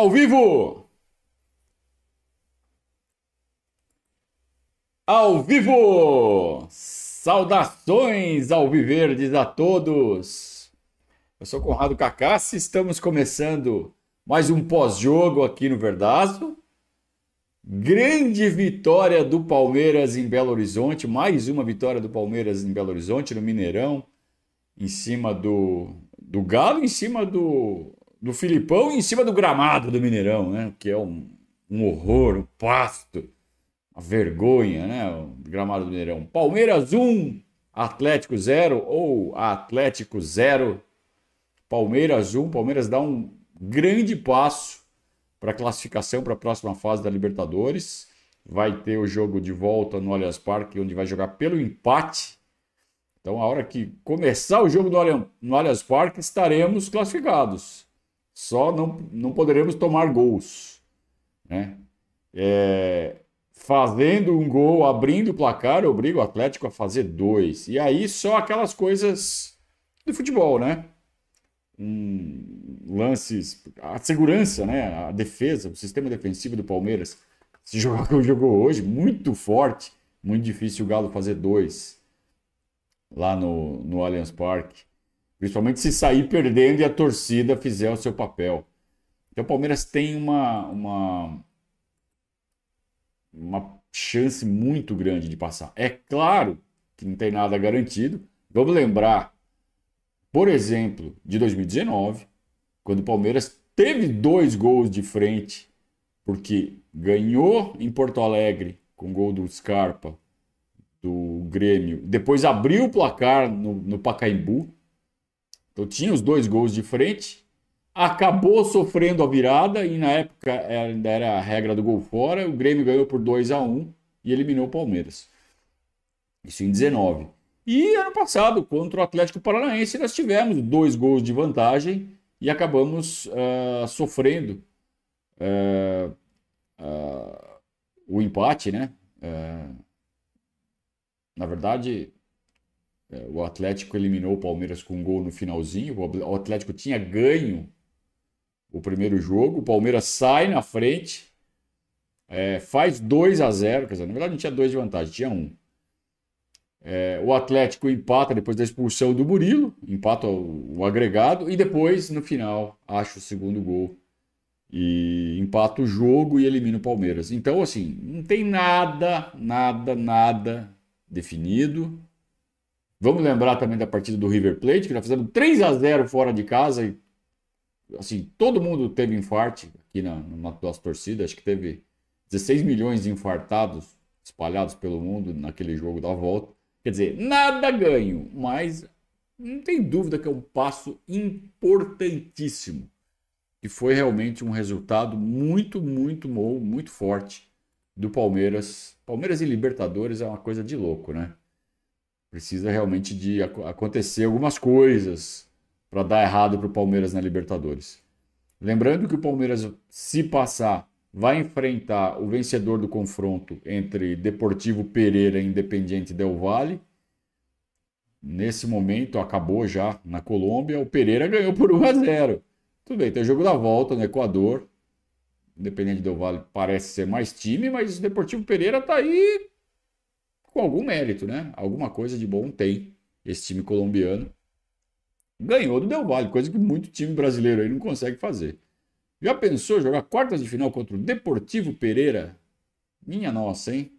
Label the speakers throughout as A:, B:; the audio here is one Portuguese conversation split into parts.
A: Ao vivo! Ao vivo! Saudações ao Viverdes a todos! Eu sou Conrado Cacassi, estamos começando mais um pós-jogo aqui no Verdazo. Grande vitória do Palmeiras em Belo Horizonte, mais uma vitória do Palmeiras em Belo Horizonte, no Mineirão, em cima do, do Galo, em cima do, do Filipão em cima do gramado do Mineirão, né? Que é um, um horror, um pasto, uma vergonha, né? O gramado do Mineirão. Palmeiras 1, Atlético 0 ou Atlético 0. Palmeiras 1, Palmeiras dá um grande passo para a classificação para a próxima fase da Libertadores. Vai ter o jogo de volta no Allianz Parque, onde vai jogar pelo empate. Então, a hora que começar o jogo no Allianz Parque, estaremos classificados. Só não, não poderemos tomar gols. Né? É, fazendo um gol, abrindo o placar, obriga o Atlético a fazer dois. E aí só aquelas coisas do futebol, né? Um, lances, a segurança, né? A defesa, o sistema defensivo do Palmeiras. Se jogar como jogou hoje, muito forte, muito difícil o Galo fazer dois lá no, no Allianz Parque. Principalmente se sair perdendo e a torcida fizer o seu papel. Então o Palmeiras tem uma, uma, uma chance muito grande de passar. É claro que não tem nada garantido. Vamos lembrar, por exemplo, de 2019, quando o Palmeiras teve dois gols de frente, porque ganhou em Porto Alegre com gol do Scarpa, do Grêmio, depois abriu o placar no, no Pacaembu tinha os dois gols de frente, acabou sofrendo a virada e na época ainda era a regra do gol fora. O Grêmio ganhou por 2 a 1 e eliminou o Palmeiras. Isso em 19. E ano passado, contra o Atlético Paranaense, nós tivemos dois gols de vantagem e acabamos uh, sofrendo uh, uh, o empate, né? na verdade, o Atlético eliminou o Palmeiras com um gol no finalzinho. O Atlético tinha ganho o primeiro jogo. O Palmeiras sai na frente, é, faz 2 a 0 Quer dizer, na verdade não tinha dois de vantagem, tinha um. É, o Atlético empata depois da expulsão do Murilo, empata o, o, agregado e depois, no final, acha o segundo gol e empata o jogo e elimina o Palmeiras. Então, assim, não tem nada, nada, nada definido. Vamos lembrar também da partida do River Plate, que nós fizemos 3 a 0 fora de casa e assim, todo mundo teve infarte aqui na, na nossa torcida, acho que teve 16 milhões de infartados espalhados pelo mundo naquele jogo da volta. Quer dizer, nada ganho, mas não tem dúvida que é um passo importantíssimo. Que foi realmente um resultado muito, muito bom, muito forte do Palmeiras. Palmeiras e Libertadores é uma coisa de louco, né? Precisa realmente de acontecer algumas coisas para dar errado para o Palmeiras na Libertadores. Lembrando que o Palmeiras, se passar, vai enfrentar o vencedor do confronto entre Deportivo Pereira e Independiente Del Valle. Nesse momento, acabou já na Colômbia. O Pereira ganhou por 1 a 0. Tudo bem, tem o jogo da volta no Equador. Independente Del Valle parece ser mais time, mas o Deportivo Pereira está aí com algum mérito, né? Alguma coisa de bom tem esse time colombiano. Ganhou do Del Valle, coisa que muito time brasileiro aí não consegue fazer. Já pensou jogar quartas de final contra o Deportivo Pereira? Minha nossa, hein?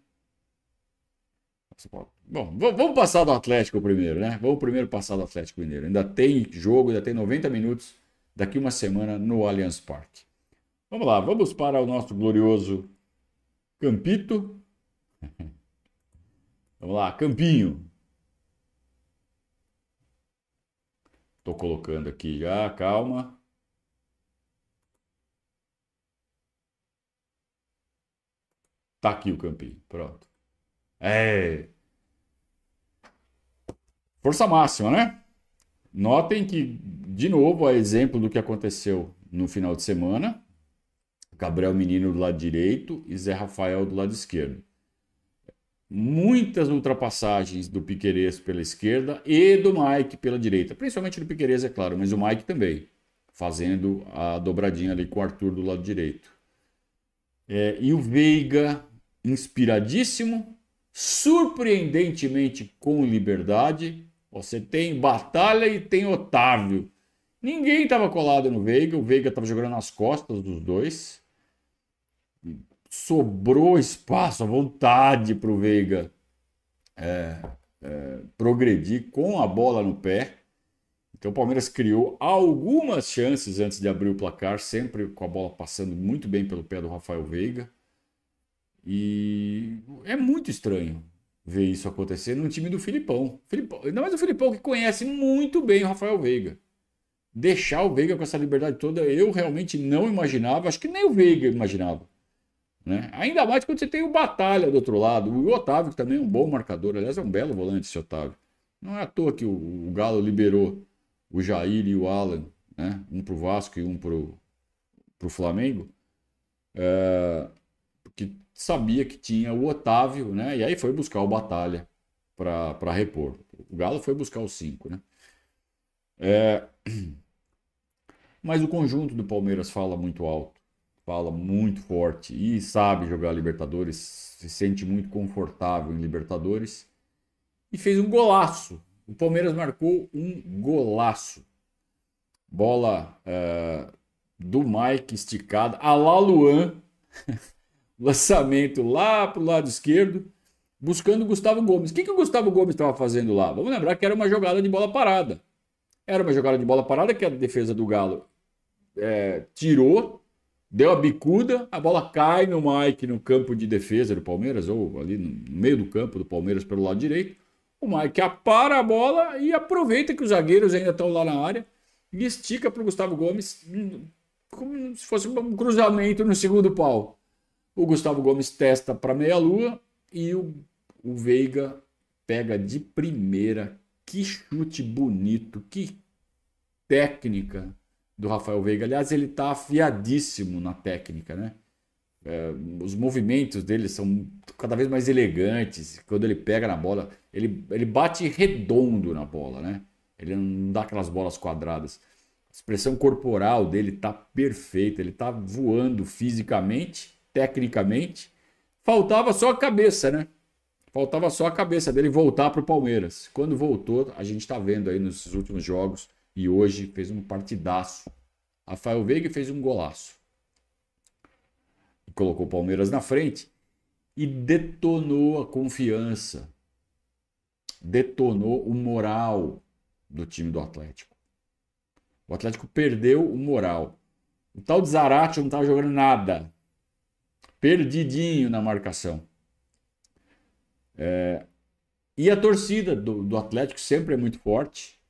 A: Bom, vamos passar do Atlético primeiro, né? Vamos primeiro passar do Atlético Mineiro. Ainda tem jogo, ainda tem 90 minutos daqui uma semana no Allianz Parque. Vamos lá, vamos para o nosso glorioso Campito. Vamos lá, Campinho. Estou colocando aqui já, calma. Tá aqui o Campinho, pronto. É. Força máxima, né? Notem que, de novo, a exemplo do que aconteceu no final de semana, Gabriel Menino do lado direito e Zé Rafael do lado esquerdo muitas ultrapassagens do Piquerez pela esquerda e do Mike pela direita. Principalmente do Piquerez, é claro, mas o Mike também. fazendo a dobradinha ali com o Arthur do lado direito. É, e o Veiga, inspiradíssimo, surpreendentemente com liberdade. Você tem Batalha e tem Otávio. Ninguém estava colado no Veiga, o Veiga estava jogando nas costas dos dois. Sobrou espaço, à vontade para o Veiga é, é, progredir com a bola no pé. Então o Palmeiras criou algumas chances antes de abrir o placar, sempre com a bola passando muito bem pelo pé do Rafael Veiga. E é muito estranho ver isso acontecer no time do Filipão. Filipão ainda mais o Filipão que conhece muito bem o Rafael Veiga. Deixar o Veiga com essa liberdade toda, eu realmente não imaginava, acho que nem o Veiga imaginava. Né? Ainda mais quando você tem o Batalha do outro lado, o Otávio, que também é um bom marcador, aliás, é um belo volante esse Otávio. Não é à toa que o, o Galo liberou o Jair e o Alan, né? um para o Vasco e um para o Flamengo, é, porque sabia que tinha o Otávio, né? e aí foi buscar o Batalha para repor. O Galo foi buscar os cinco. Né? É, mas o conjunto do Palmeiras fala muito alto fala muito forte e sabe jogar Libertadores, se sente muito confortável em Libertadores e fez um golaço. O Palmeiras marcou um golaço. Bola é, do Mike esticada, a la Luan, lançamento lá para o lado esquerdo, buscando o Gustavo Gomes. O que, que o Gustavo Gomes estava fazendo lá? Vamos lembrar que era uma jogada de bola parada. Era uma jogada de bola parada que a defesa do Galo é, tirou deu a bicuda, a bola cai no Mike no campo de defesa do Palmeiras, ou ali no meio do campo do Palmeiras pelo lado direito. O Mike apara a bola e aproveita que os zagueiros ainda estão lá na área e estica para o Gustavo Gomes como se fosse um cruzamento no segundo pau. O Gustavo Gomes testa para meia-lua e o, o Veiga pega de primeira. Que chute bonito, que técnica do Rafael Veiga. Aliás, ele está afiadíssimo na técnica, né? É, os movimentos dele são cada vez mais elegantes. Quando ele pega na bola, ele, ele bate redondo na bola, né? Ele não dá aquelas bolas quadradas. A expressão corporal dele está perfeita. Ele está voando fisicamente, tecnicamente. Faltava só a cabeça, né? Faltava só a cabeça dele voltar para o Palmeiras. Quando voltou, a gente está vendo aí nos últimos jogos e hoje fez um partidaço. Rafael Veiga fez um golaço. Colocou o Palmeiras na frente e detonou a confiança. Detonou o moral do time do Atlético. O Atlético perdeu o moral. O tal de Zarate não estava jogando nada. Perdidinho na marcação. É... E a torcida do, do Atlético sempre é muito forte.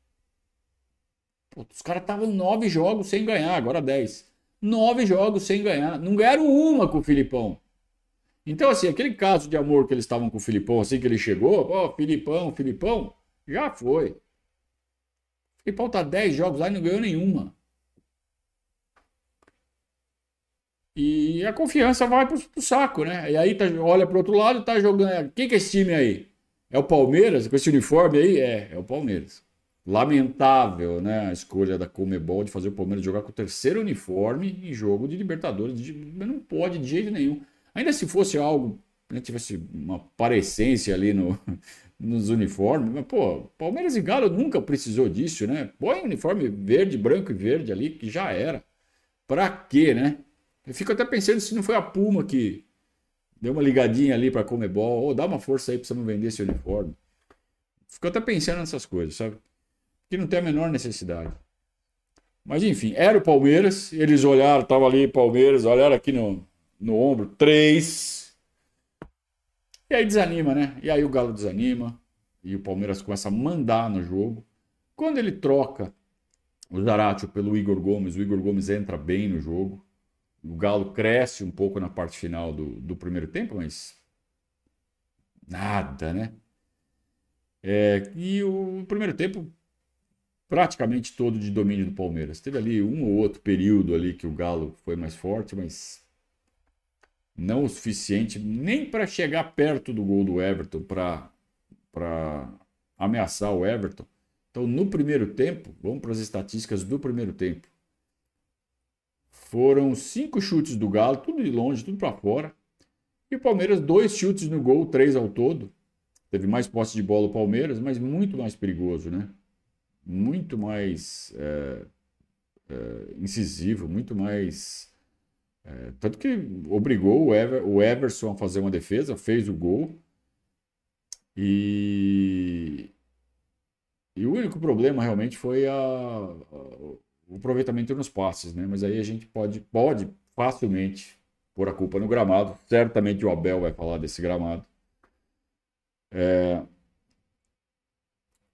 A: Pô, os caras estavam nove jogos sem ganhar, agora dez. Nove jogos sem ganhar. Não ganharam uma com o Filipão. Então, assim, aquele caso de amor que eles estavam com o Filipão, assim que ele chegou, ó, Filipão, Filipão, já foi. O Filipão tá dez jogos lá e não ganhou nenhuma. E a confiança vai pro, pro saco, né? E aí tá, olha pro outro lado, tá jogando. Quem que é esse time aí? É o Palmeiras? Com esse uniforme aí? É, é o Palmeiras. Lamentável, né? A escolha da Comebol de fazer o Palmeiras jogar com o terceiro uniforme em jogo de Libertadores. Não pode de jeito nenhum. Ainda se fosse algo, né, tivesse uma parecência ali no, nos uniformes, mas, pô, Palmeiras e Galo nunca precisou disso, né? Põe uniforme verde, branco e verde ali, que já era. Pra quê, né? Eu fico até pensando se não foi a Puma que deu uma ligadinha ali pra Comebol, ou oh, dá uma força aí pra você não vender esse uniforme. Fico até pensando nessas coisas, sabe? Que não tem a menor necessidade. Mas enfim, era o Palmeiras, eles olharam, estava ali Palmeiras, olharam aqui no, no ombro, três. E aí desanima, né? E aí o Galo desanima, e o Palmeiras começa a mandar no jogo. Quando ele troca o Zaratio pelo Igor Gomes, o Igor Gomes entra bem no jogo. O Galo cresce um pouco na parte final do, do primeiro tempo, mas nada, né? É, e o primeiro tempo praticamente todo de domínio do Palmeiras. Teve ali um ou outro período ali que o Galo foi mais forte, mas não o suficiente nem para chegar perto do gol do Everton para ameaçar o Everton. Então, no primeiro tempo, vamos para as estatísticas do primeiro tempo. foram cinco chutes do Galo, tudo de longe, tudo para fora. E o Palmeiras, dois chutes no gol, três ao todo. Teve mais posse de bola o Palmeiras, mas muito mais perigoso, né? Muito mais é, é, incisivo, muito mais. É, tanto que obrigou o, Ever, o Everson a fazer uma defesa, fez o gol. E, e o único problema realmente foi a, a, o aproveitamento nos passes, né? Mas aí a gente pode, pode facilmente pôr a culpa no gramado. Certamente o Abel vai falar desse gramado. É,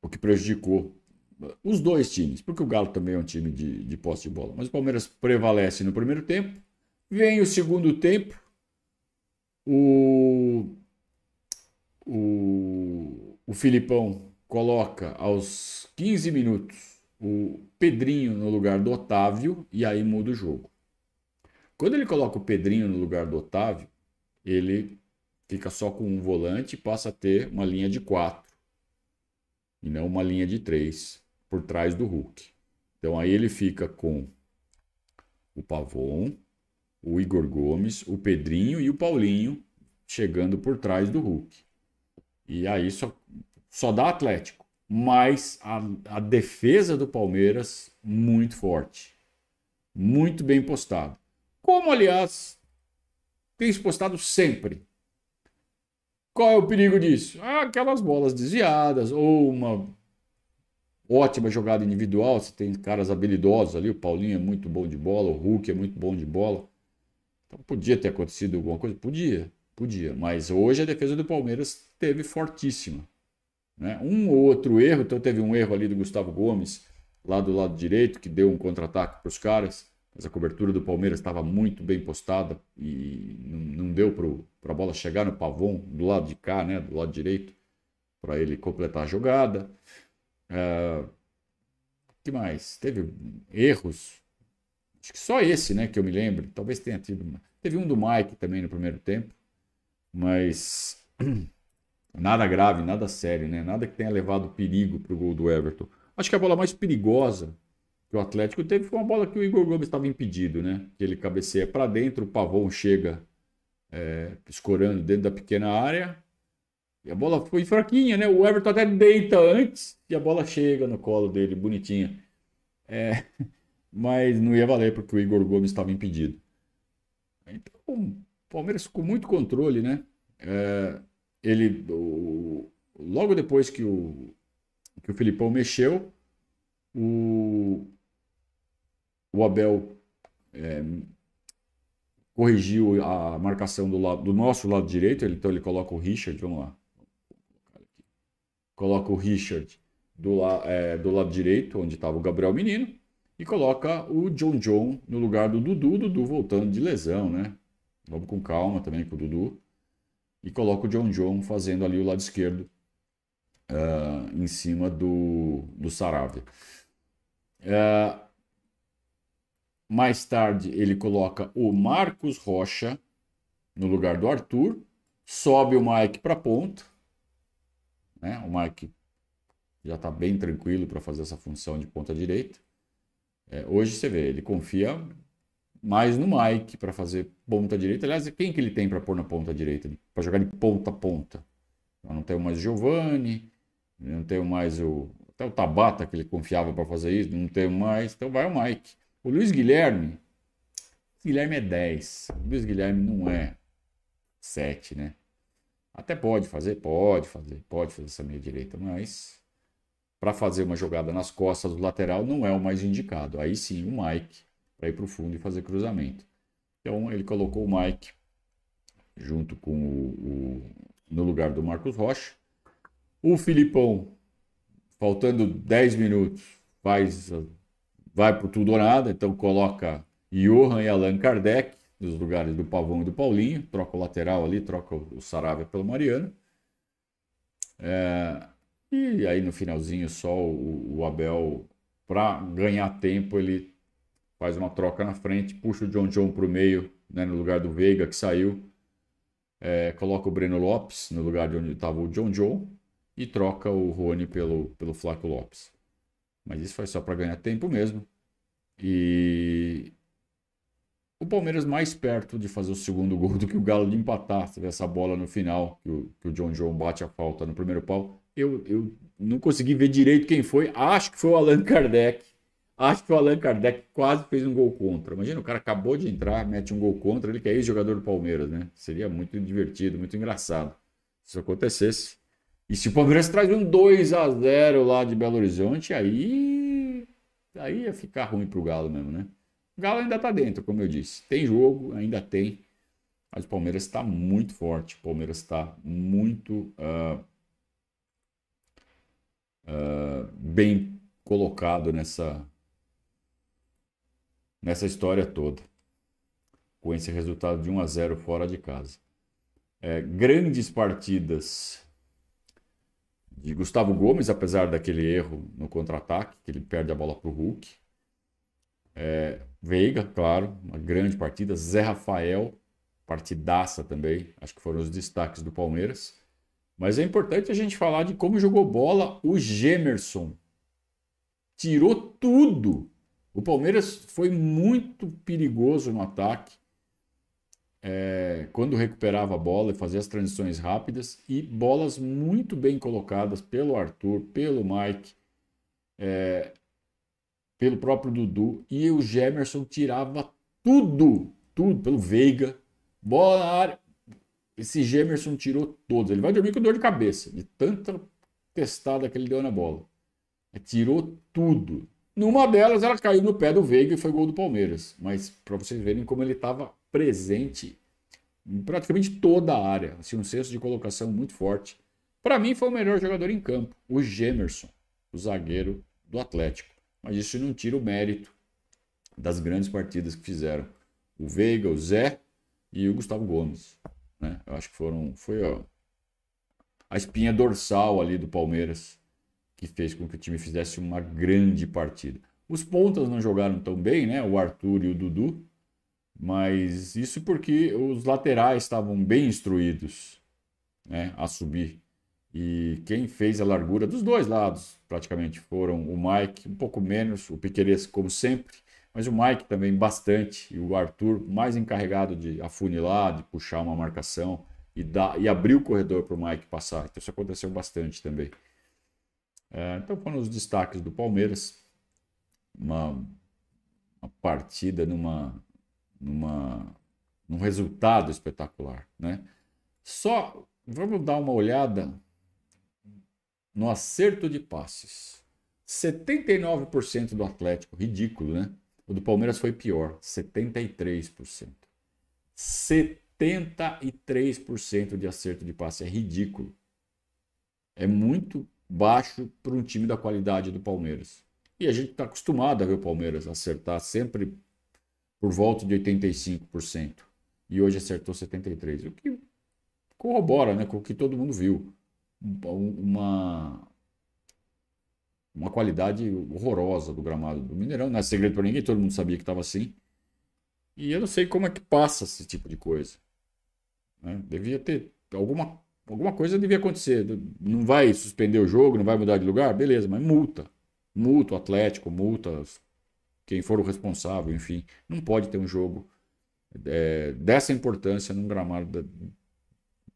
A: o que prejudicou os dois times, porque o Galo também é um time de, de posse de bola. Mas o Palmeiras prevalece no primeiro tempo. Vem o segundo tempo. O, o, o Filipão coloca aos 15 minutos o Pedrinho no lugar do Otávio e aí muda o jogo. Quando ele coloca o Pedrinho no lugar do Otávio, ele fica só com um volante e passa a ter uma linha de quatro e não uma linha de três por trás do Hulk. Então aí ele fica com o Pavon, o Igor Gomes, o Pedrinho e o Paulinho chegando por trás do Hulk. E aí só, só dá Atlético. Mas a, a defesa do Palmeiras muito forte. Muito bem postado. Como, aliás, tem se postado sempre. Qual é o perigo disso? Ah, aquelas bolas desviadas ou uma ótima jogada individual. Você tem caras habilidosos ali. O Paulinho é muito bom de bola, o Hulk é muito bom de bola. Então podia ter acontecido alguma coisa? Podia, podia. Mas hoje a defesa do Palmeiras teve fortíssima. Né? Um ou outro erro, então teve um erro ali do Gustavo Gomes, lá do lado direito, que deu um contra-ataque para os caras. Mas a cobertura do Palmeiras estava muito bem postada e não, deu para a bola chegar no pavão do lado de cá, né, do lado direito, para ele completar a jogada. Uh, que mais? Teve erros. Acho que só esse, né, que eu me lembro. Talvez tenha tido. Teve um do Mike também no primeiro tempo, mas nada grave, nada sério, né? Nada que tenha levado perigo para o gol do Everton. Acho que a bola mais perigosa que o Atlético teve foi uma bola que o Igor Gomes estava impedido, né? Que ele cabeceia para dentro, o Pavão chega é, escorando dentro da pequena área e a bola foi fraquinha, né? O Everton até deita antes e a bola chega no colo dele, bonitinha. É, mas não ia valer porque o Igor Gomes estava impedido. Então, o Palmeiras com muito controle, né? É, ele, o, logo depois que o, que o Filipão mexeu, o, o Abel é, corrigiu a marcação do, lado, do nosso lado direito, então ele coloca o Richard, vamos lá coloca o Richard do, la, é, do lado direito, onde estava o Gabriel Menino, e coloca o John John no lugar do Dudu, Dudu voltando de lesão, né? Vamos com calma também com o Dudu. E coloca o John John fazendo ali o lado esquerdo uh, em cima do, do Saravia. Uh, mais tarde ele coloca o Marcos Rocha no lugar do Arthur, sobe o Mike para ponta, né? O Mike já está bem tranquilo para fazer essa função de ponta direita. É, hoje você vê, ele confia mais no Mike para fazer ponta direita. Aliás, quem que ele tem para pôr na ponta direita? Para jogar de ponta a ponta. Eu não tenho mais o Giovanni, não tenho mais o. Até o Tabata que ele confiava para fazer isso, não tenho mais. Então vai o Mike. O Luiz Guilherme. Guilherme é 10. O Luiz Guilherme não é 7, né? Até pode fazer, pode fazer, pode fazer essa meia direita, mas para fazer uma jogada nas costas do lateral não é o mais indicado. Aí sim, o Mike para ir para o fundo e fazer cruzamento. Então ele colocou o Mike junto com o, o no lugar do Marcos Rocha. O Filipão, faltando 10 minutos, faz vai para tudo ou nada, então coloca Johan e Allan Kardec nos lugares do Pavão e do Paulinho, troca o lateral ali, troca o Saravia pelo Mariano. É, e aí no finalzinho só o, o Abel, para ganhar tempo, ele faz uma troca na frente, puxa o John John para o meio, né, no lugar do Veiga que saiu, é, coloca o Breno Lopes no lugar de onde estava o John John e troca o Rony pelo, pelo Flaco Lopes. Mas isso foi só para ganhar tempo mesmo. E o Palmeiras mais perto de fazer o segundo gol do que o Galo de empatar. Você vê essa bola no final, que o, que o John John bate a falta no primeiro pau. Eu, eu não consegui ver direito quem foi. Acho que foi o Allan Kardec. Acho que o Allan Kardec quase fez um gol contra. Imagina, o cara acabou de entrar, mete um gol contra, ele que é ex-jogador do Palmeiras, né? Seria muito divertido, muito engraçado se isso acontecesse. E se o Palmeiras traz um 2 a 0 lá de Belo Horizonte, aí aí ia ficar ruim pro Galo mesmo, né? Galo ainda tá dentro, como eu disse. Tem jogo, ainda tem. Mas o Palmeiras está muito forte. O Palmeiras está muito uh, uh, bem colocado nessa, nessa história toda. Com esse resultado de 1 a 0 fora de casa. É, grandes partidas de Gustavo Gomes, apesar daquele erro no contra-ataque, que ele perde a bola para o Hulk. É, Veiga, claro, uma grande partida. Zé Rafael, partidaça também. Acho que foram os destaques do Palmeiras. Mas é importante a gente falar de como jogou bola o Gemerson. Tirou tudo. O Palmeiras foi muito perigoso no ataque é, quando recuperava a bola e fazia as transições rápidas e bolas muito bem colocadas pelo Arthur, pelo Mike, é, pelo próprio Dudu e o Gemerson tirava tudo, tudo pelo Veiga, bola na área. Esse Gemerson tirou todos. Ele vai dormir com dor de cabeça de tanta testada que ele deu na bola. tirou tudo. Numa delas, ela caiu no pé do Veiga e foi gol do Palmeiras. Mas para vocês verem como ele estava presente em praticamente toda a área. Assim, um senso de colocação muito forte. Para mim, foi o melhor jogador em campo, o Gemerson, o zagueiro do Atlético. Mas isso não tira o mérito das grandes partidas que fizeram o Veiga, o Zé e o Gustavo Gomes. Né? Eu acho que foram, foi ó, a espinha dorsal ali do Palmeiras que fez com que o time fizesse uma grande partida. Os pontas não jogaram tão bem, né? O Arthur e o Dudu, mas isso porque os laterais estavam bem instruídos né, a subir. E quem fez a largura dos dois lados, praticamente, foram o Mike, um pouco menos, o Piqueires, como sempre, mas o Mike também bastante, e o Arthur mais encarregado de afunilar, de puxar uma marcação e, dar, e abrir o corredor para o Mike passar. Então isso aconteceu bastante também. É, então foram os destaques do Palmeiras. Uma, uma partida numa numa, num resultado espetacular. Né? Só vamos dar uma olhada no acerto de passes. 79% do Atlético, ridículo, né? O do Palmeiras foi pior, 73%. 73% de acerto de passe é ridículo. É muito baixo para um time da qualidade do Palmeiras. E a gente está acostumado a ver o Palmeiras acertar sempre por volta de 85%. E hoje acertou 73%. O que corrobora né, com o que todo mundo viu. Uma, uma qualidade horrorosa do gramado do Mineirão. Não é segredo para ninguém, todo mundo sabia que estava assim. E eu não sei como é que passa esse tipo de coisa. Né? Devia ter alguma, alguma coisa devia acontecer. Não vai suspender o jogo, não vai mudar de lugar, beleza, mas multa. Multa o Atlético, multa quem for o responsável, enfim, não pode ter um jogo é, dessa importância num gramado da,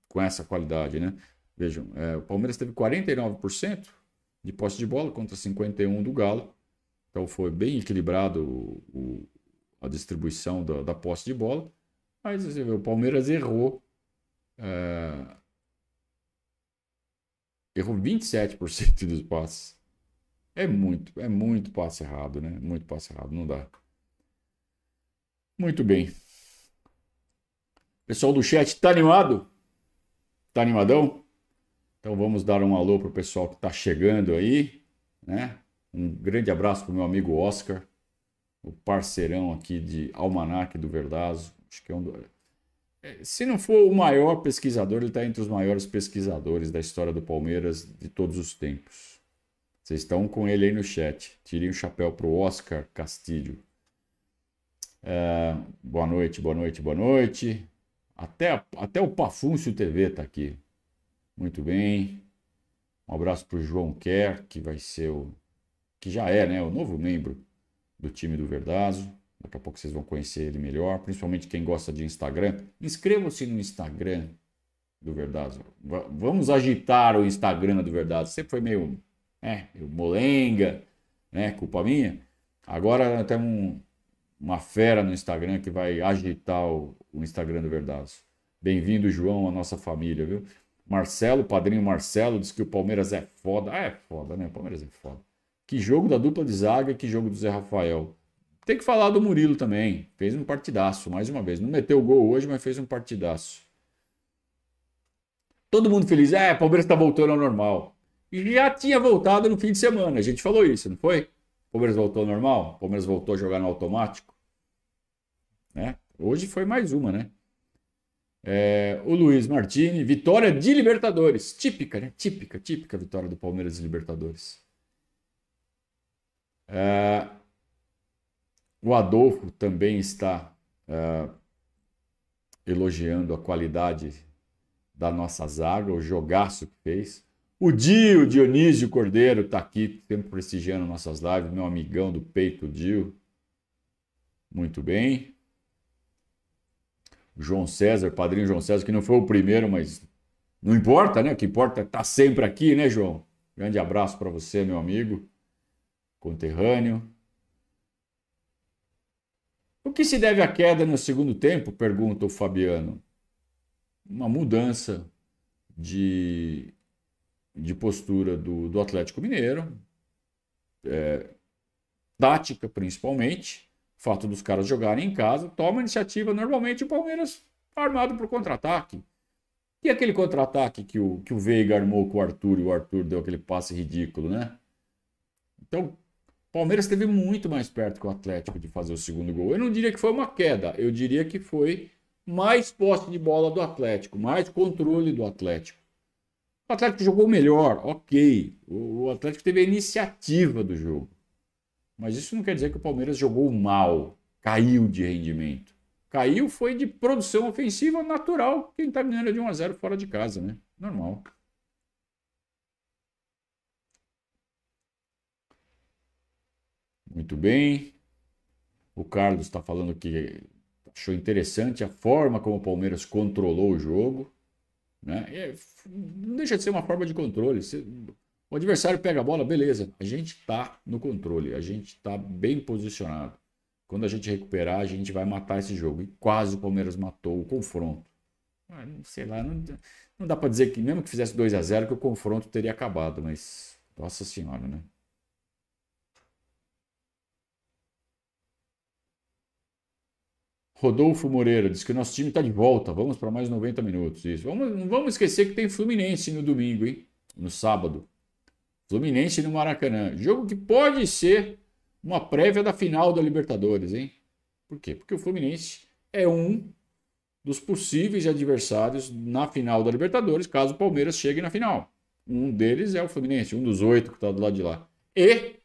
A: com essa qualidade, né? Vejam, é, o Palmeiras teve 49% de posse de bola contra 51% do Galo, então foi bem equilibrado o, o, a distribuição da, da, posse de bola, mas assim, o Palmeiras errou é, errou 27% dos passes. É muito, é muito passe errado, né? Muito passe errado, não dá. Muito bem. Pessoal do chat, tá animado? Tá animadão? Então vamos dar um alô pro pessoal que tá chegando aí, né? Um grande abraço pro meu amigo Oscar, o parceirão aqui de Almanac do Verdazo. Acho que é um do... É, se não for o maior pesquisador, ele está entre os maiores pesquisadores da história do Palmeiras de todos os tempos. Vocês estão com ele aí no chat. Tirem o chapéu para o Oscar Castilho. É, boa noite, boa noite, boa noite. Até, até o Pafúncio TV está aqui. Muito bem. Um abraço para o João Kerr, que vai ser o. que já é, né? O novo membro do time do Verdazo. Daqui a pouco vocês vão conhecer ele melhor, principalmente quem gosta de Instagram. Inscrevam-se no Instagram do Verdade. Vamos agitar o Instagram do Verdade. Sempre foi meio é, molenga, né? Culpa minha. Agora tem um, uma fera no Instagram que vai agitar o, o Instagram do Verdade. Bem-vindo, João, à nossa família, viu? Marcelo, padrinho Marcelo, diz que o Palmeiras é foda. Ah, é foda, né? O Palmeiras é foda. Que jogo da dupla de zaga, que jogo do Zé Rafael. Tem que falar do Murilo também. Fez um partidaço, mais uma vez. Não meteu gol hoje, mas fez um partidaço. Todo mundo feliz. É, Palmeiras está voltando ao normal. Já tinha voltado no fim de semana. A gente falou isso, não foi? O Palmeiras voltou ao normal? O Palmeiras voltou a jogar no automático? Né? Hoje foi mais uma, né? É, o Luiz Martini, vitória de Libertadores. Típica, né? Típica, típica vitória do Palmeiras de Libertadores. É, o Adolfo também está é, elogiando a qualidade da nossa zaga, o jogaço que fez. O Dio, Dionísio Cordeiro, está aqui, sempre prestigiando nossas lives, meu amigão do peito, Dio. Muito bem. João César, padrinho João César, que não foi o primeiro, mas não importa, né? O que importa é estar tá sempre aqui, né, João? Grande abraço para você, meu amigo, conterrâneo. O que se deve à queda no segundo tempo? Pergunta o Fabiano. Uma mudança de, de postura do, do Atlético Mineiro, é, tática principalmente, fato dos caras jogarem em casa, toma iniciativa. Normalmente o Palmeiras armado para o contra-ataque. E aquele contra-ataque que o, que o Veiga armou com o Arthur e o Arthur deu aquele passe ridículo, né? Então, o Palmeiras esteve muito mais perto que o Atlético de fazer o segundo gol. Eu não diria que foi uma queda, eu diria que foi mais posse de bola do Atlético, mais controle do Atlético. O Atlético jogou melhor, ok. O Atlético teve a iniciativa do jogo. Mas isso não quer dizer que o Palmeiras jogou mal, caiu de rendimento. Caiu foi de produção ofensiva natural, quem está ganhando de 1 a 0 fora de casa, né? Normal. Muito bem. O Carlos está falando que achou interessante a forma como o Palmeiras controlou o jogo. Né? É, deixa de ser uma forma de controle. O adversário pega a bola, beleza. A gente está no controle, a gente está bem posicionado. Quando a gente recuperar, a gente vai matar esse jogo. E quase o Palmeiras matou o confronto. Ah, sei lá, não, não dá para dizer que, mesmo que fizesse 2 a 0 que o confronto teria acabado, mas. Nossa Senhora, né? Rodolfo Moreira diz que o nosso time está de volta. Vamos para mais 90 minutos. Isso. Vamos, não vamos esquecer que tem Fluminense no domingo, hein? No sábado. Fluminense no Maracanã. Jogo que pode ser uma prévia da final da Libertadores, hein? Por quê? Porque o Fluminense é um dos possíveis adversários na final da Libertadores, caso o Palmeiras chegue na final. Um deles é o Fluminense, um dos oito que está do lado de lá. E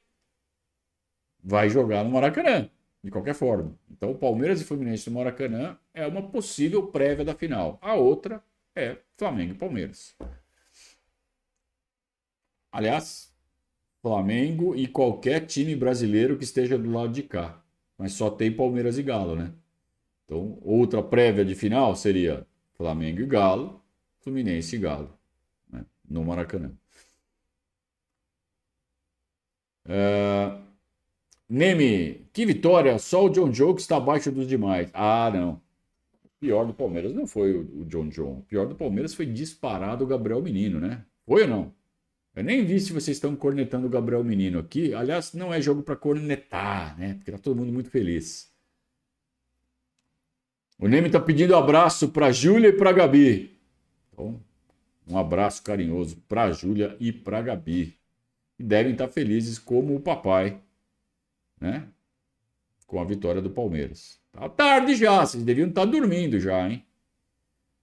A: vai jogar no Maracanã, de qualquer forma. Então, o Palmeiras e Fluminense no Maracanã é uma possível prévia da final. A outra é Flamengo e Palmeiras. Aliás, Flamengo e qualquer time brasileiro que esteja do lado de cá. Mas só tem Palmeiras e Galo, né? Então, outra prévia de final seria Flamengo e Galo, Fluminense e Galo, né? no Maracanã. Uh, Neme, que vitória! Só o John Joe que está abaixo dos demais. Ah, não. O pior do Palmeiras não foi o John John. O pior do Palmeiras foi disparado o Gabriel Menino, né? Foi ou não? Eu nem vi se vocês estão cornetando o Gabriel Menino aqui. Aliás, não é jogo para cornetar, né? Porque tá todo mundo muito feliz. O Neme tá pedindo abraço para Júlia e para Gabi. Então, um abraço carinhoso para Júlia e para Gabi. E devem estar tá felizes como o papai, né? Com a vitória do Palmeiras. Tá tarde já, vocês deviam estar tá dormindo já, hein?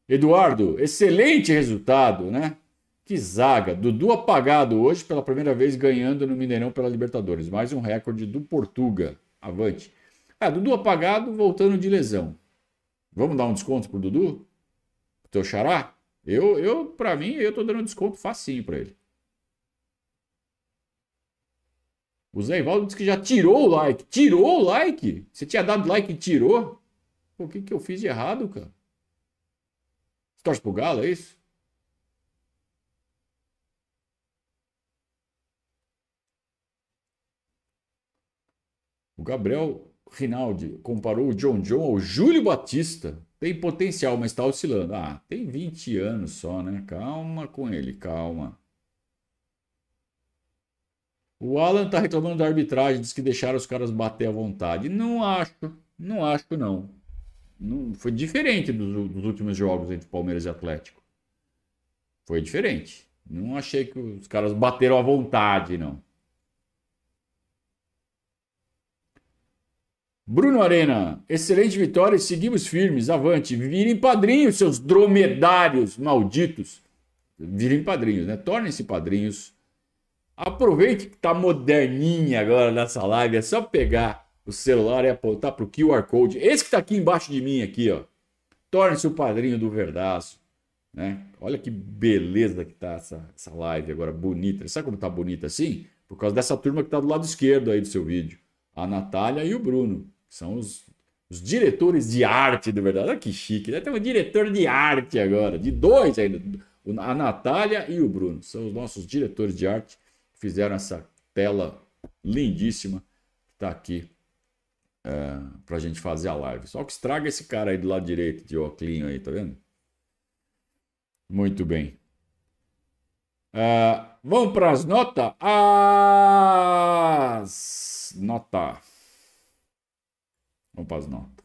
A: Eduardo, excelente resultado, né? Que zaga. Dudu apagado hoje pela primeira vez ganhando no Mineirão pela Libertadores. Mais um recorde do Portuga. Avante. Ah, Dudu apagado voltando de lesão. Vamos dar um desconto pro Dudu? Pro teu xará? Eu, eu para mim, eu tô dando um desconto facinho para ele. O Zé Ivaldo disse que já tirou o like. Tirou o like? Você tinha dado like e tirou? Pô, o que, que eu fiz de errado, cara? Você torce pro Galo, é isso? Gabriel Rinaldi comparou o John John ao Júlio Batista. Tem potencial, mas está oscilando. Ah, tem 20 anos só, né? Calma com ele, calma. O Alan tá reclamando da arbitragem, diz que deixaram os caras bater à vontade. Não acho, não acho não. não foi diferente dos, dos últimos jogos entre Palmeiras e Atlético. Foi diferente. Não achei que os caras bateram à vontade, não. Bruno Arena, excelente vitória e seguimos firmes, avante. Virem padrinhos, seus dromedários malditos. Virem padrinhos, né? Tornem-se padrinhos Aproveite que tá moderninha agora nessa live, é só pegar o celular e apontar para o QR Code. Esse que está aqui embaixo de mim aqui, ó. Torne-se o padrinho do Verdaço, né? Olha que beleza que tá essa, essa live agora, bonita. Sabe como tá bonita assim? Por causa dessa turma que tá do lado esquerdo aí do seu vídeo. A Natália e o Bruno, são os, os diretores de arte do Verdaço. Olha que chique, né? Tem um diretor de arte agora, de dois ainda. A Natália e o Bruno são os nossos diretores de arte fizeram essa tela lindíssima que está aqui é, para a gente fazer a live. Só que estraga esse cara aí do lado direito de óculos aí, tá vendo? Muito bem. Uh, vamos para as notas? As nota. Vamos para as notas.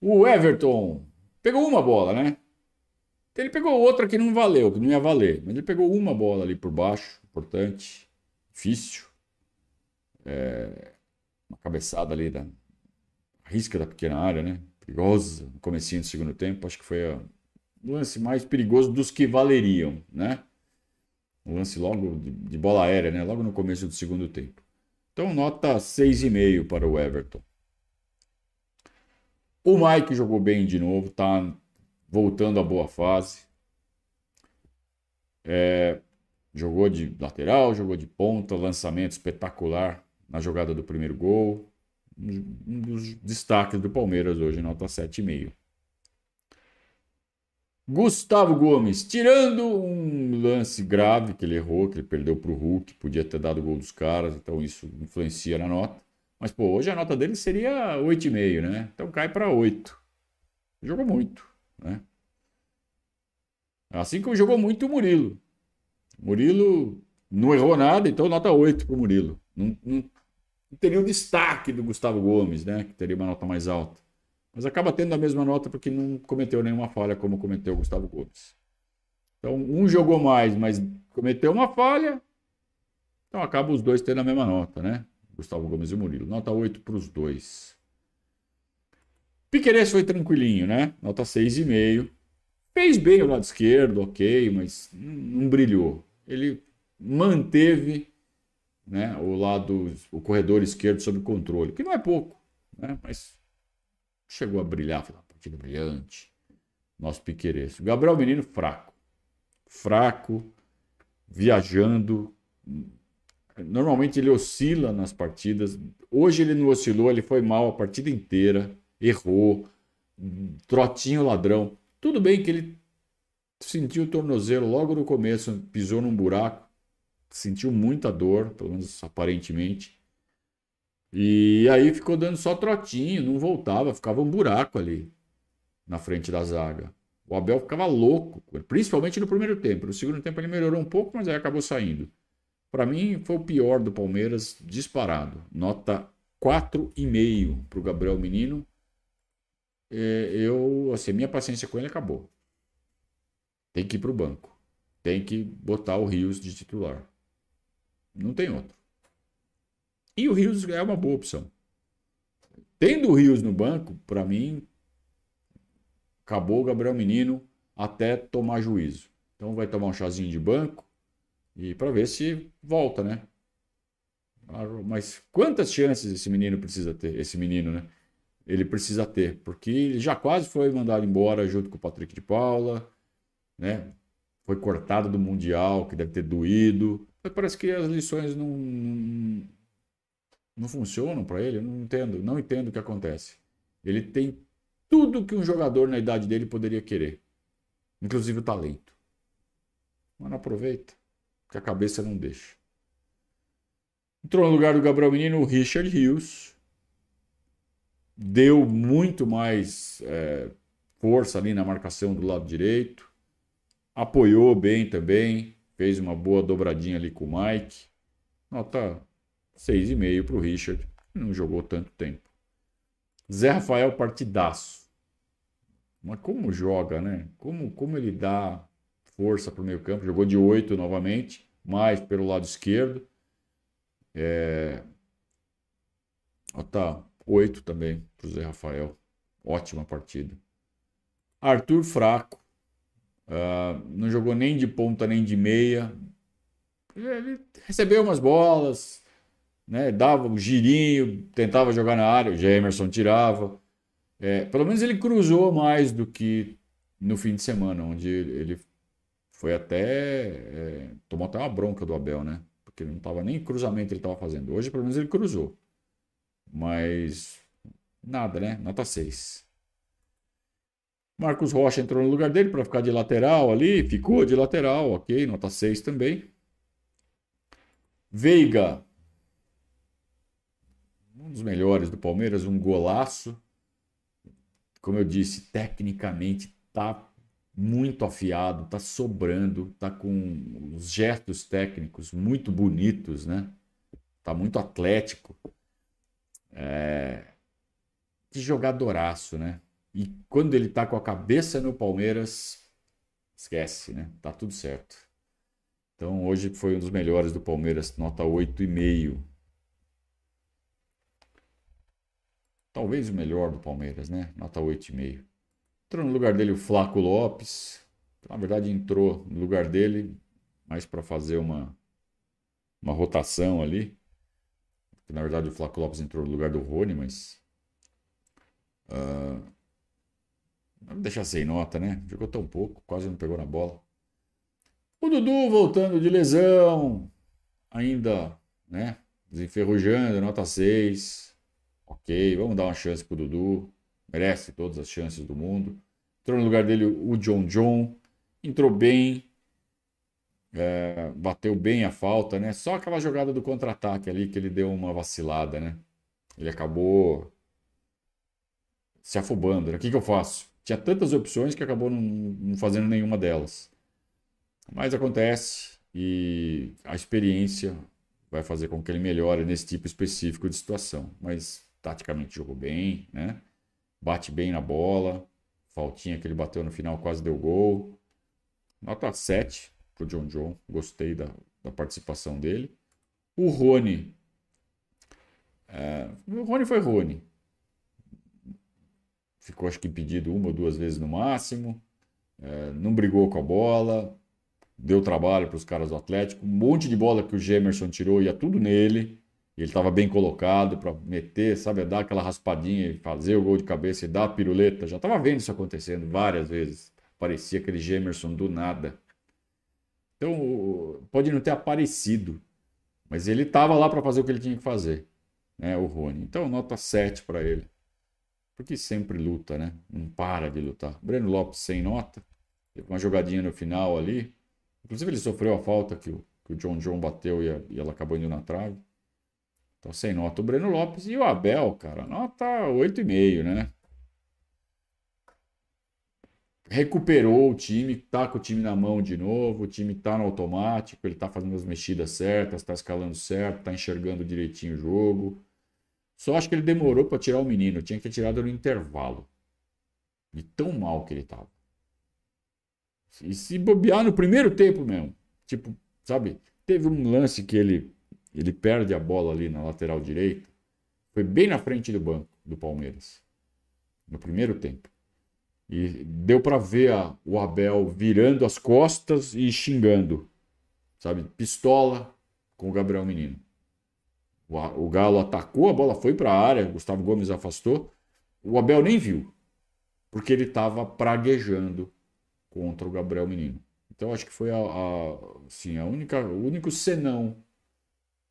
A: O Everton pegou uma bola, né? Ele pegou outra que não valeu, que não ia valer. Mas ele pegou uma bola ali por baixo, importante, difícil. É, uma cabeçada ali da risca da pequena área, né? Perigosa, no comecinho do segundo tempo. Acho que foi o lance mais perigoso dos que valeriam, né? Um lance logo de, de bola aérea, né? Logo no começo do segundo tempo. Então, nota 6,5 para o Everton. O Mike jogou bem de novo, tá voltando à boa fase. É, jogou de lateral, jogou de ponta, lançamento espetacular na jogada do primeiro gol. Um dos destaques do Palmeiras hoje, nota 7,5. Gustavo Gomes, tirando um lance grave que ele errou, que ele perdeu para o Hulk, podia ter dado o gol dos caras, então isso influencia na nota. Mas, pô, hoje a nota dele seria 8,5, né? Então cai para 8. Jogou muito. Né? Assim como jogou muito o Murilo. Murilo não errou nada, então nota 8 para o Murilo. Não, não, não, teria o destaque do Gustavo Gomes, né? que teria uma nota mais alta. Mas acaba tendo a mesma nota porque não cometeu nenhuma falha como cometeu o Gustavo Gomes. Então, um jogou mais, mas cometeu uma falha. Então, acaba os dois tendo a mesma nota, né? Gustavo Gomes e Murilo. Nota 8 para os dois. Piqueires foi tranquilinho, né? Nota 6,5. Fez bem o lado esquerdo, ok, mas não brilhou. Ele manteve né, o lado, o corredor esquerdo sob controle, que não é pouco, né? Mas chegou a brilhar, foi uma partida brilhante. Nosso Piqueires. Gabriel Menino fraco. Fraco, viajando. Normalmente ele oscila nas partidas. Hoje ele não oscilou, ele foi mal a partida inteira errou, trotinho ladrão. Tudo bem que ele sentiu o tornozelo logo no começo, pisou num buraco, sentiu muita dor, pelo menos aparentemente. E aí ficou dando só trotinho, não voltava, ficava um buraco ali na frente da zaga. O Abel ficava louco, principalmente no primeiro tempo. No segundo tempo ele melhorou um pouco, mas aí acabou saindo. Para mim foi o pior do Palmeiras disparado. Nota 4,5 para o Gabriel Menino é, eu, assim, minha paciência com ele acabou. Tem que ir para o banco. Tem que botar o Rios de titular. Não tem outro. E o Rios é uma boa opção. Tendo o Rios no banco, para mim, acabou o Gabriel Menino até tomar juízo. Então vai tomar um chazinho de banco e para ver se volta, né? Mas quantas chances esse menino precisa ter? Esse menino, né? ele precisa ter, porque ele já quase foi mandado embora junto com o Patrick de Paula, né? Foi cortado do Mundial, que deve ter doído. Mas parece que as lições não, não, funcionam para ele. Eu não entendo, não entendo o que acontece. Ele tem tudo que um jogador na idade dele poderia querer, inclusive o talento. Mas não aproveita, porque a cabeça não deixa. Entrou no lugar do Gabriel Menino o Richard Hughes. Deu muito mais é, força ali na marcação do lado direito. Apoiou bem também. Fez uma boa dobradinha ali com o Mike. Nota 6,5 para o Richard. Não jogou tanto tempo. Zé Rafael partidaço. Mas como joga, né? Como, como ele dá força para o meio campo. Jogou de 8 novamente, mais pelo lado esquerdo. É... Ó, tá, 8 também para o Zé Rafael. Ótima partida. Arthur fraco. Uh, não jogou nem de ponta nem de meia. Ele recebeu umas bolas, né? dava um girinho, tentava jogar na área, o Jamerson tirava. É, pelo menos ele cruzou mais do que no fim de semana, onde ele foi até. É, tomou até uma bronca do Abel, né? Porque não estava nem cruzamento ele estava fazendo. Hoje, pelo menos, ele cruzou. Mas nada, né? Nota 6. Marcos Rocha entrou no lugar dele para ficar de lateral ali, ficou de lateral, ok, nota 6 também. Veiga, um dos melhores do Palmeiras, um golaço. Como eu disse, tecnicamente tá muito afiado, tá sobrando, tá com os gestos técnicos muito bonitos, né? Tá muito atlético. É... Que jogadoraço, né? E quando ele tá com a cabeça no Palmeiras, esquece, né? Tá tudo certo. Então hoje foi um dos melhores do Palmeiras, nota 8,5. Talvez o melhor do Palmeiras, né? Nota 8,5. Entrou no lugar dele o Flaco Lopes. Na verdade, entrou no lugar dele, mais para fazer uma, uma rotação ali. Na verdade, o Flaco Lopes entrou no lugar do Rony, mas. Uh, Vamos deixar sem nota, né? Jogou tão pouco, quase não pegou na bola. O Dudu voltando de lesão, ainda, né? Desenferrujando, nota 6. Ok, vamos dar uma chance pro Dudu. Merece todas as chances do mundo. Entrou no lugar dele o John John. Entrou bem. É, bateu bem a falta, né? Só aquela jogada do contra-ataque ali que ele deu uma vacilada, né? Ele acabou se afobando. Né? O que, que eu faço? tinha tantas opções que acabou não, não fazendo nenhuma delas. Mas acontece e a experiência vai fazer com que ele melhore nesse tipo específico de situação. Mas taticamente jogou bem, né? Bate bem na bola. Faltinha que ele bateu no final quase deu gol. Nota 7 pro John John. Gostei da, da participação dele. O Rony. É, o Rony foi Rony ficou acho que impedido uma ou duas vezes no máximo, é, não brigou com a bola, deu trabalho para os caras do Atlético, um monte de bola que o Gemerson tirou ia tudo nele, ele estava bem colocado para meter, sabe, dar aquela raspadinha e fazer o gol de cabeça e dar a piruleta, já estava vendo isso acontecendo várias vezes, parecia aquele Gemerson do nada. Então, pode não ter aparecido, mas ele estava lá para fazer o que ele tinha que fazer, né, o Rony. Então, nota 7 para ele porque sempre luta, né? Não para de lutar. Breno Lopes sem nota, teve uma jogadinha no final ali. Inclusive ele sofreu a falta que o, que o John John bateu e, a, e ela acabou indo na trave. Então sem nota o Breno Lopes e o Abel, cara, nota 8,5, né? Recuperou o time, tá com o time na mão de novo, o time tá no automático, ele tá fazendo as mexidas certas, tá escalando certo, tá enxergando direitinho o jogo. Só acho que ele demorou para tirar o menino. Tinha que ter tirado no intervalo. De tão mal que ele tava. E se bobear no primeiro tempo mesmo. Tipo, sabe? Teve um lance que ele, ele perde a bola ali na lateral direita. Foi bem na frente do banco do Palmeiras. No primeiro tempo. E deu para ver a, o Abel virando as costas e xingando. Sabe? Pistola com o Gabriel Menino. O, Galo atacou, a bola foi para a área, Gustavo Gomes afastou. O Abel nem viu, porque ele estava praguejando contra o Gabriel Menino. Então acho que foi a, a, assim, a única, o único senão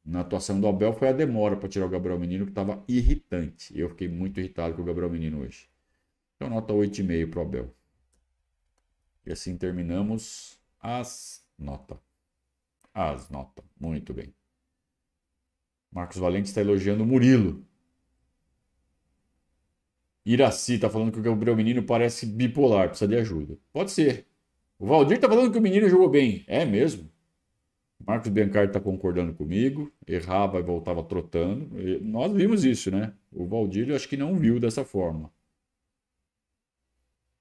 A: na atuação do Abel foi a demora para tirar o Gabriel Menino, que estava irritante. Eu fiquei muito irritado com o Gabriel Menino hoje. Então nota 8,5 para o Abel. E assim terminamos as notas. As notas. Muito bem. Marcos Valente está elogiando o Murilo. Iraci está falando que o Gabriel Menino parece bipolar, precisa de ajuda. Pode ser. O Valdir está falando que o menino jogou bem. É mesmo. Marcos Biancardi está concordando comigo. Errava e voltava trotando. E nós vimos isso, né? O Valdir eu acho que não viu dessa forma.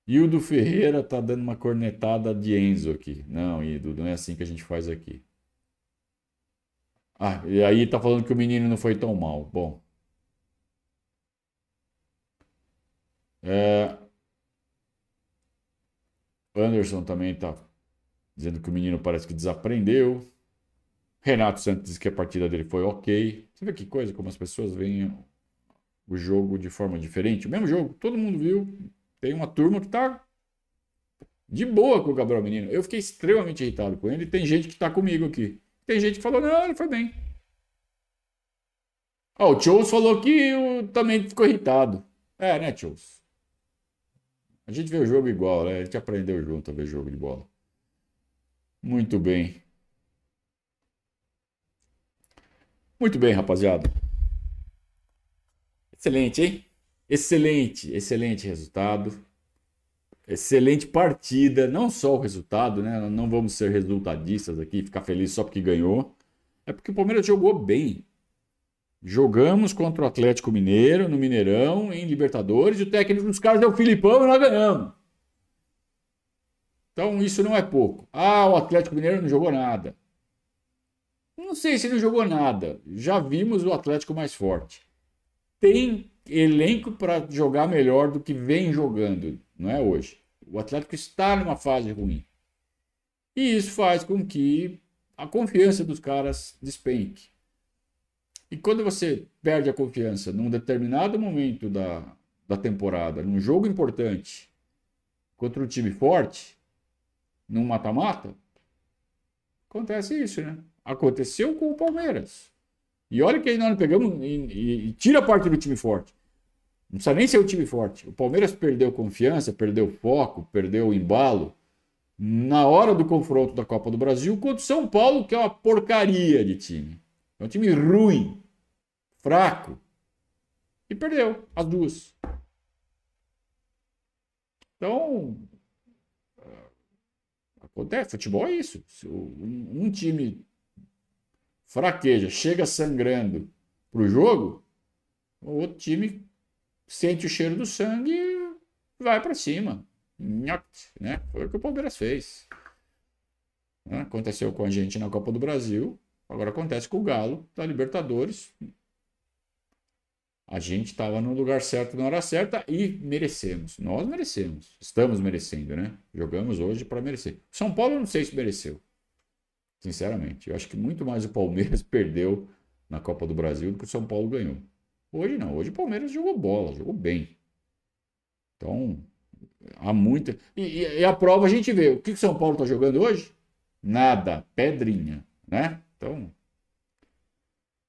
A: Hildo Ferreira está dando uma cornetada de Enzo aqui. Não, Hildo, não é assim que a gente faz aqui. Ah, e aí tá falando que o menino não foi tão mal. Bom. É... Anderson também tá dizendo que o menino parece que desaprendeu. Renato Santos diz que a partida dele foi ok. Você vê que coisa, como as pessoas veem o jogo de forma diferente. O mesmo jogo, todo mundo viu. Tem uma turma que tá de boa com o Gabriel Menino. Eu fiquei extremamente irritado com ele. Tem gente que tá comigo aqui. Tem gente que falou, não, ele foi bem. Ó, oh, o Chows falou que o, também ficou irritado. É, né, Chows? A gente vê o jogo igual, né? A gente aprendeu junto a ver jogo de bola. Muito bem. Muito bem, rapaziada. Excelente, hein? Excelente, excelente resultado. Excelente partida, não só o resultado, né? Não vamos ser resultadistas aqui, ficar feliz só porque ganhou. É porque o Palmeiras jogou bem. Jogamos contra o Atlético Mineiro, no Mineirão, em Libertadores, e o técnico dos caras é o Filipão e nós ganhamos. Então isso não é pouco. Ah, o Atlético Mineiro não jogou nada. Não sei se não jogou nada. Já vimos o Atlético mais forte. Tem elenco para jogar melhor do que vem jogando não é hoje. O Atlético está numa fase ruim. E isso faz com que a confiança dos caras despenque. E quando você perde a confiança num determinado momento da, da temporada, num jogo importante, contra um time forte, num mata-mata, acontece isso, né? Aconteceu com o Palmeiras. E olha que nós pegamos e, e, e tira a parte do time forte. Não precisa nem ser um time forte. O Palmeiras perdeu confiança, perdeu foco, perdeu o embalo na hora do confronto da Copa do Brasil contra o São Paulo, que é uma porcaria de time. É um time ruim, fraco. E perdeu as duas. Então, acontece. Futebol é isso. Um time fraqueja, chega sangrando pro jogo, o outro time sente o cheiro do sangue e vai para cima. Né? Foi o que o Palmeiras fez. Né? Aconteceu com a gente na Copa do Brasil, agora acontece com o Galo da Libertadores. A gente estava no lugar certo na hora certa e merecemos. Nós merecemos. Estamos merecendo, né? Jogamos hoje para merecer. São Paulo não sei se mereceu. Sinceramente. Eu acho que muito mais o Palmeiras perdeu na Copa do Brasil do que o São Paulo ganhou. Hoje não. Hoje o Palmeiras jogou bola, jogou bem. Então, há muita. E, e a prova a gente vê. O que o São Paulo está jogando hoje? Nada. Pedrinha. Né? Então.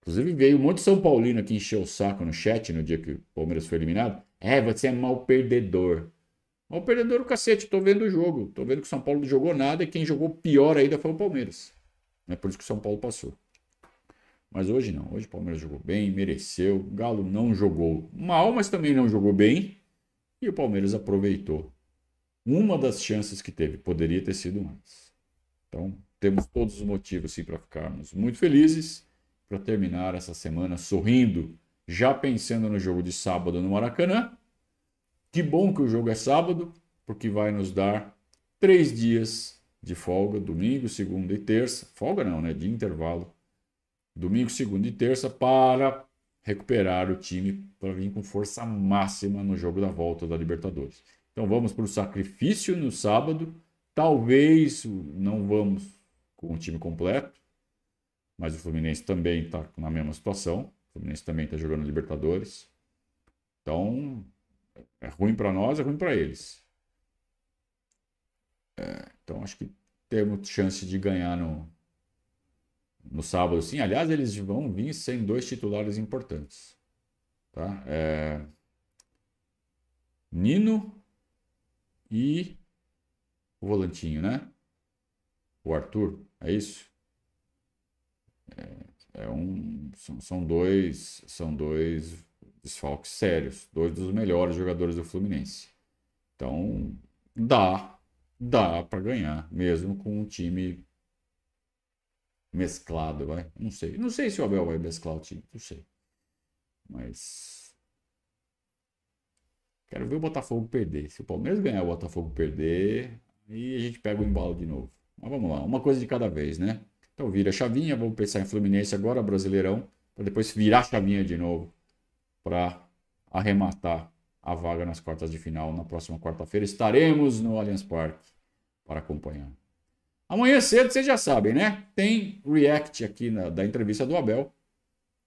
A: Inclusive veio um monte de São Paulino aqui encher o saco no chat no dia que o Palmeiras foi eliminado. É, você é mal perdedor. Mal perdedor o cacete, tô vendo o jogo. Tô vendo que o São Paulo não jogou nada e quem jogou pior ainda foi o Palmeiras. É por isso que o São Paulo passou. Mas hoje não. Hoje o Palmeiras jogou bem, mereceu. O Galo não jogou mal, mas também não jogou bem. E o Palmeiras aproveitou uma das chances que teve. Poderia ter sido mais. Então, temos todos os motivos sim para ficarmos muito felizes para terminar essa semana sorrindo, já pensando no jogo de sábado no Maracanã. Que bom que o jogo é sábado, porque vai nos dar três dias de folga, domingo, segunda e terça. Folga não, né? De intervalo domingo, segunda e terça para recuperar o time para vir com força máxima no jogo da volta da Libertadores. Então vamos para o sacrifício no sábado. Talvez não vamos com o time completo, mas o Fluminense também está na mesma situação. O Fluminense também está jogando Libertadores. Então é ruim para nós, é ruim para eles. É, então acho que temos chance de ganhar no, no sábado, sim. Aliás, eles vão vir sem dois titulares importantes. Tá? É... Nino e o volantinho, né? O Arthur, é isso? É, é um, são, são, dois, são dois desfalques sérios, dois dos melhores jogadores do Fluminense. Então, dá, dá para ganhar, mesmo com um time mesclado, vai. Não sei. Não sei se o Abel vai mesclar o time, não sei. Mas quero ver o Botafogo perder. Se o Palmeiras ganhar o Botafogo perder, aí a gente pega o embalo de novo. Mas vamos lá, uma coisa de cada vez, né? Então vira a chavinha, vamos pensar em Fluminense agora, Brasileirão, para depois virar a chavinha de novo para arrematar a vaga nas quartas de final. Na próxima quarta-feira estaremos no Allianz Parque para acompanhar. Amanhã cedo, vocês já sabem, né? Tem react aqui na, da entrevista do Abel.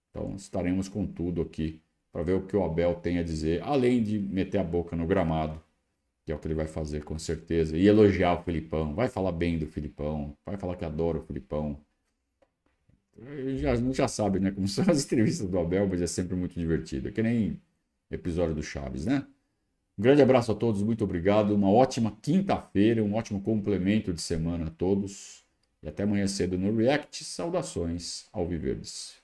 A: Então estaremos com tudo aqui para ver o que o Abel tem a dizer, além de meter a boca no gramado que é o que ele vai fazer com certeza, e elogiar o Filipão, vai falar bem do Filipão, vai falar que adora o Filipão. Já, já sabe, né? Como são as entrevistas do Abel, mas é sempre muito divertido. É que nem episódio do Chaves, né? Um grande abraço a todos, muito obrigado. Uma ótima quinta-feira, um ótimo complemento de semana a todos. E até amanhã cedo no React. Saudações ao Viverdes.